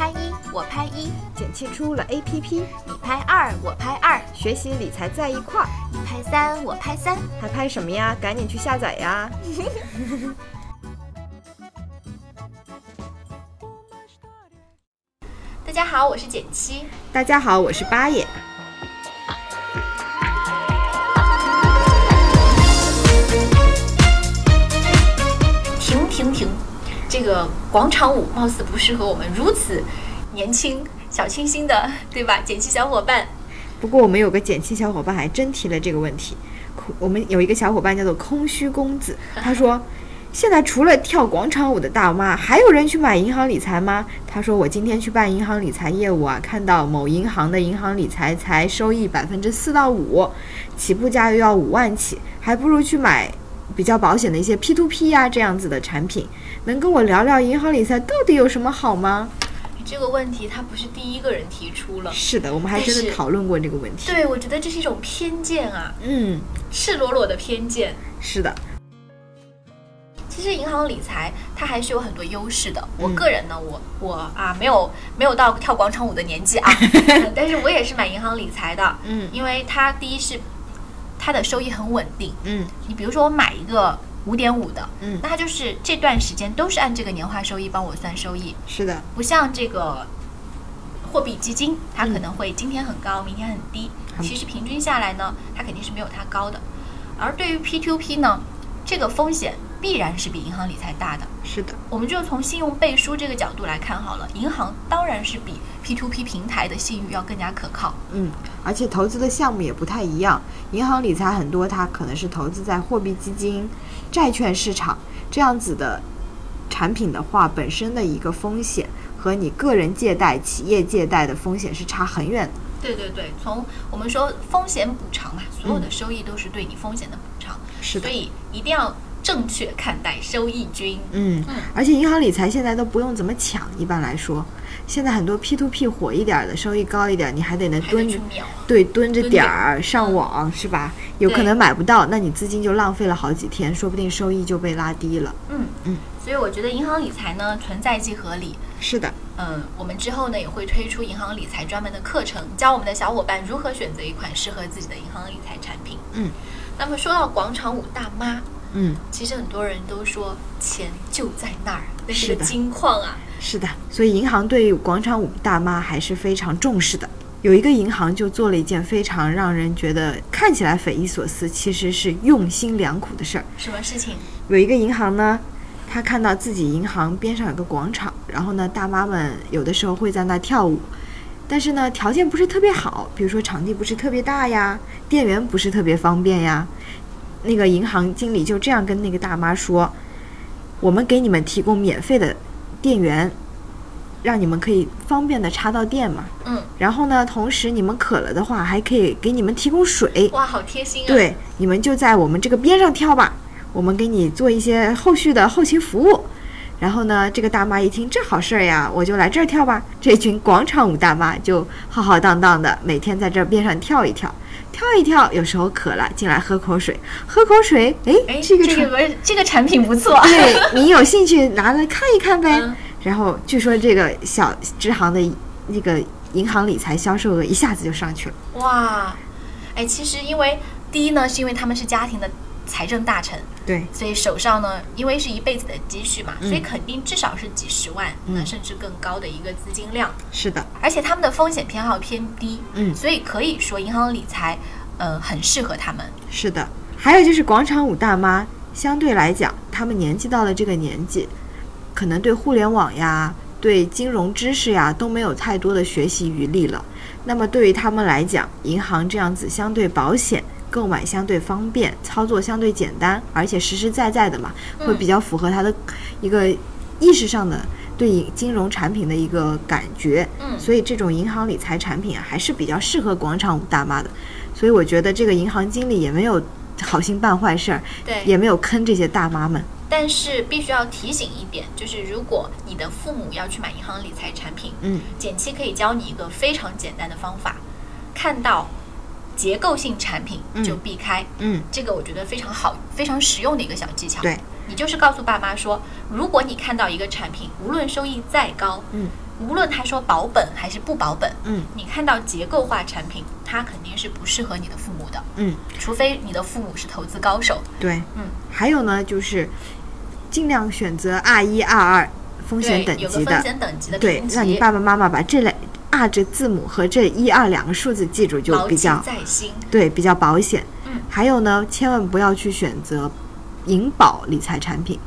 拍一，我拍一，剪切出了 APP，你拍二，我拍二，学习理财在一块儿。你拍三，我拍三，还拍什么呀？赶紧去下载呀！大家好，我是简七。大家好，我是八爷。这个广场舞貌似不适合我们如此年轻、小清新的，对吧？减七小伙伴。不过我们有个减七小伙伴还真提了这个问题。我们有一个小伙伴叫做空虚公子，他说：“现在除了跳广场舞的大妈，还有人去买银行理财吗？”他说：“我今天去办银行理财业务啊，看到某银行的银行理财才收益百分之四到五，起步价又要五万起，还不如去买比较保险的一些 P to P 呀这样子的产品。能跟我聊聊银行理财到底有什么好吗？”这个问题他不是第一个人提出了。是的，我们还真的讨论过这个问题。对，我觉得这是一种偏见啊，嗯，赤裸裸的偏见。是的。其实银行理财它还是有很多优势的。我个人呢，我我啊没有没有到跳广场舞的年纪啊，但是我也是买银行理财的。嗯，因为它第一是它的收益很稳定。嗯，你比如说我买一个五点五的，嗯那它就是这段时间都是按这个年化收益帮我算收益，是的，不像这个货币基金，它可能会今天很高，明天很低。嗯其实平均下来呢，它肯定是没有它高的。而对于 P2P 呢，这个风险必然是比银行理财大的。是的，我们就从信用背书这个角度来看好了，银行当然是比 P to P 平台的信誉要更加可靠。嗯，而且投资的项目也不太一样。银行理财很多，它可能是投资在货币基金、债券市场这样子的产品的话，本身的一个风险和你个人借贷、企业借贷的风险是差很远的。对对对，从我们说风险补偿嘛，所有的收益都是对你风险的补偿，是的所，以一定要正确看待收益均。嗯嗯，而且银行理财现在都不用怎么抢，一般来说，现在很多 P to P 火一点儿的，收益高一点儿，你还得能蹲。对，蹲着点儿上网是吧？有可能买不到，那你资金就浪费了好几天，说不定收益就被拉低了。嗯嗯，所以我觉得银行理财呢存在即合理。是的，嗯，我们之后呢也会推出银行理财专门的课程，教我们的小伙伴如何选择一款适合自己的银行理财产品。嗯，那么说到广场舞大妈，嗯，其实很多人都说钱就在那儿，那是金矿啊。是的，所以银行对广场舞大妈还是非常重视的。有一个银行就做了一件非常让人觉得看起来匪夷所思，其实是用心良苦的事儿。什么事情？有一个银行呢，他看到自己银行边上有个广场，然后呢，大妈们有的时候会在那跳舞，但是呢，条件不是特别好，比如说场地不是特别大呀，店员不是特别方便呀。那个银行经理就这样跟那个大妈说：“我们给你们提供免费的电源，让你们可以方便的插到电嘛。嗯，然后呢，同时你们渴了的话，还可以给你们提供水。哇，好贴心啊。，对，你们就在我们这个边上跳吧，我们给你做一些后续的后勤服务。然后呢，这个大妈一听这好事儿呀，我就来这儿跳吧。这群广场舞大妈就浩浩荡荡的每天在这儿边上跳一跳，跳一跳，有时候渴了进来喝口水，喝口水，哎哎，，这个这个这个产品不错。对你有兴趣拿来看一看呗。嗯然后据说这个小支行的那个银行理财销售额一下子就上去了。哇，哎，其实因为第一呢，是因为他们是家庭的财政大臣，对，所以手上呢，因为是一辈子的积蓄嘛，嗯所以肯定至少是几十万，嗯那甚至更高的一个资金量。是的，而且他们的风险偏好偏低，嗯所以可以说银行理财，呃，很适合他们。是的。还有就是广场舞大妈，相对来讲，他们年纪到了这个年纪，可能对互联网呀、对金融知识呀都没有太多的学习余力了。那么对于他们来讲，银行这样子相对保险。购买相对方便，操作相对简单，而且实实在在的嘛，会比较符合他的一个意识上的对金融产品的一个感觉。嗯所以这种银行理财产品啊，还是比较适合广场舞大妈的。所以我觉得这个银行经理也没有好心办坏事儿，对，也没有坑这些大妈们。但是必须要提醒一点，就是如果你的父母要去买银行理财产品，嗯，简七可以教你一个非常简单的方法，看到结构性产品就避开。嗯，这个我觉得非常好、非常实用的一个小技巧。对，你就是告诉爸妈说，如果你看到一个产品，无论收益再高，嗯，无论他说保本还是不保本，嗯，你看到结构化产品，它肯定是不适合你的父母的。嗯，除非你的父母是投资高手。对，嗯，还有呢，就是尽量选择 R 一、R 二风险等对，有个级的，风险等级的对让你爸爸妈妈把这类 R 这字母和这一二两个数字记住，就比较在心。对比较保险。嗯，还有呢，千万不要去选择银保理财产品，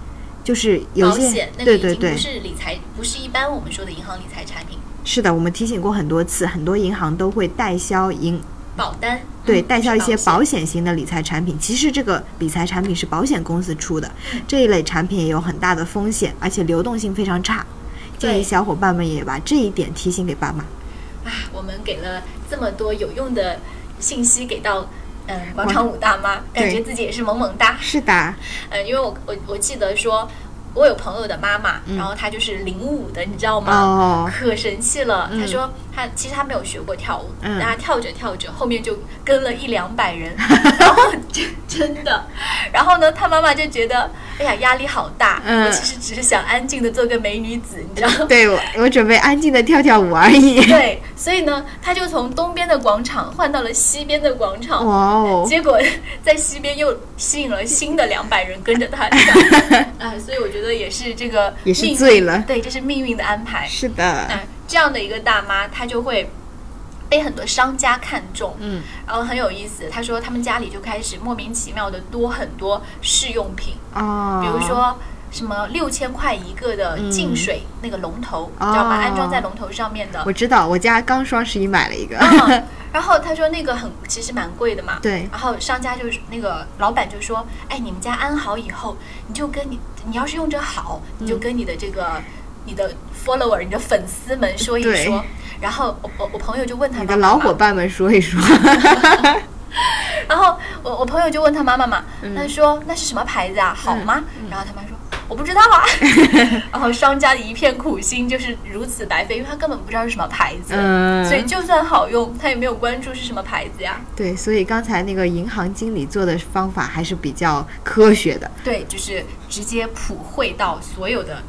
就是有些对对对不，是理财，不是一般我们说的银行理财产品，是的，我们提醒过很多次，很多银行都会代销银保单对，嗯代销一些保保险型的理财产品。其实这个理财产品是保险公司出的，嗯这一类产品也有很大的风险，而且流动性非常差。建议对。小伙伴们也把这一点提醒给爸妈。啊，我们给了这么多有用的信息给到嗯广场舞大妈，感觉自己也是萌萌哒。是的，嗯，因为我我我记得说，我有朋友的妈妈，嗯。然后她就是领舞的，你知道吗？哦，可神气了！嗯。她说她其实她没有学过跳舞，嗯。但她跳着跳着后面就跟了一两百人，然后真真的，然后呢，她妈妈就觉得哎呀压力好大，嗯我其实只是想安静的做个美女子，你知道吗？对我我准备安静的跳跳舞而已。对，所以呢，他就从东边的广场换到了西边的广场，哇哦，结果在西边又吸引了新的两百人跟着他跳，啊，所以我觉得也是这个也是醉了对，这是命运的安排。是的，那这样的一个大妈，她就会被很多商家看中，嗯，然后很有意思。他说他们家里就开始莫名其妙的多很多试用品，哦，比如说。什么六千块一个的嗯净水那个龙头，哦你知道吗？安装在龙头上面的我。知道，我家刚双十一买了一个。嗯，然后他说那个很其实蛮贵的嘛。对然后商家就是那个老板就说，哎，你们家安好以后，你就跟你你要是用着好，你就跟你的这个、你的 follower、你的粉丝们说一说。然后我我我朋友就问他你妈妈嘛的老伙，伴们说一说。然后我我朋友就问他妈妈嘛，嗯他说那是什么牌子啊？好吗？然后他妈说。我不知道啊，然后商家的一片苦心就是如此白费，因为他根本不知道是什么牌子，嗯所以就算好用，他也没有关注是什么牌子呀。对，所以刚才那个银行经理做的方法还是比较科学的。对，就是直接普惠到所有的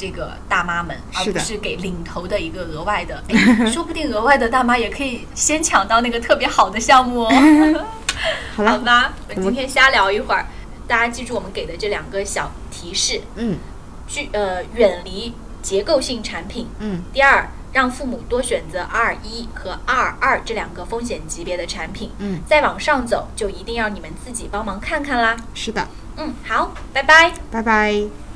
这个大妈们，而不是给领头的一个额外的。哎，说不定额外的大妈也可以先抢到那个特别好的项目哦。好了，好吧，我们今天瞎聊一会儿，大家记住我们给的这两个小提示：嗯距呃远离结构性产品。嗯，第二，让父母多选择 R 一和 R 二这两个风险级别的产品。嗯，再往上走，就一定要你们自己帮忙看看啦。是的，嗯，好，拜拜。拜拜。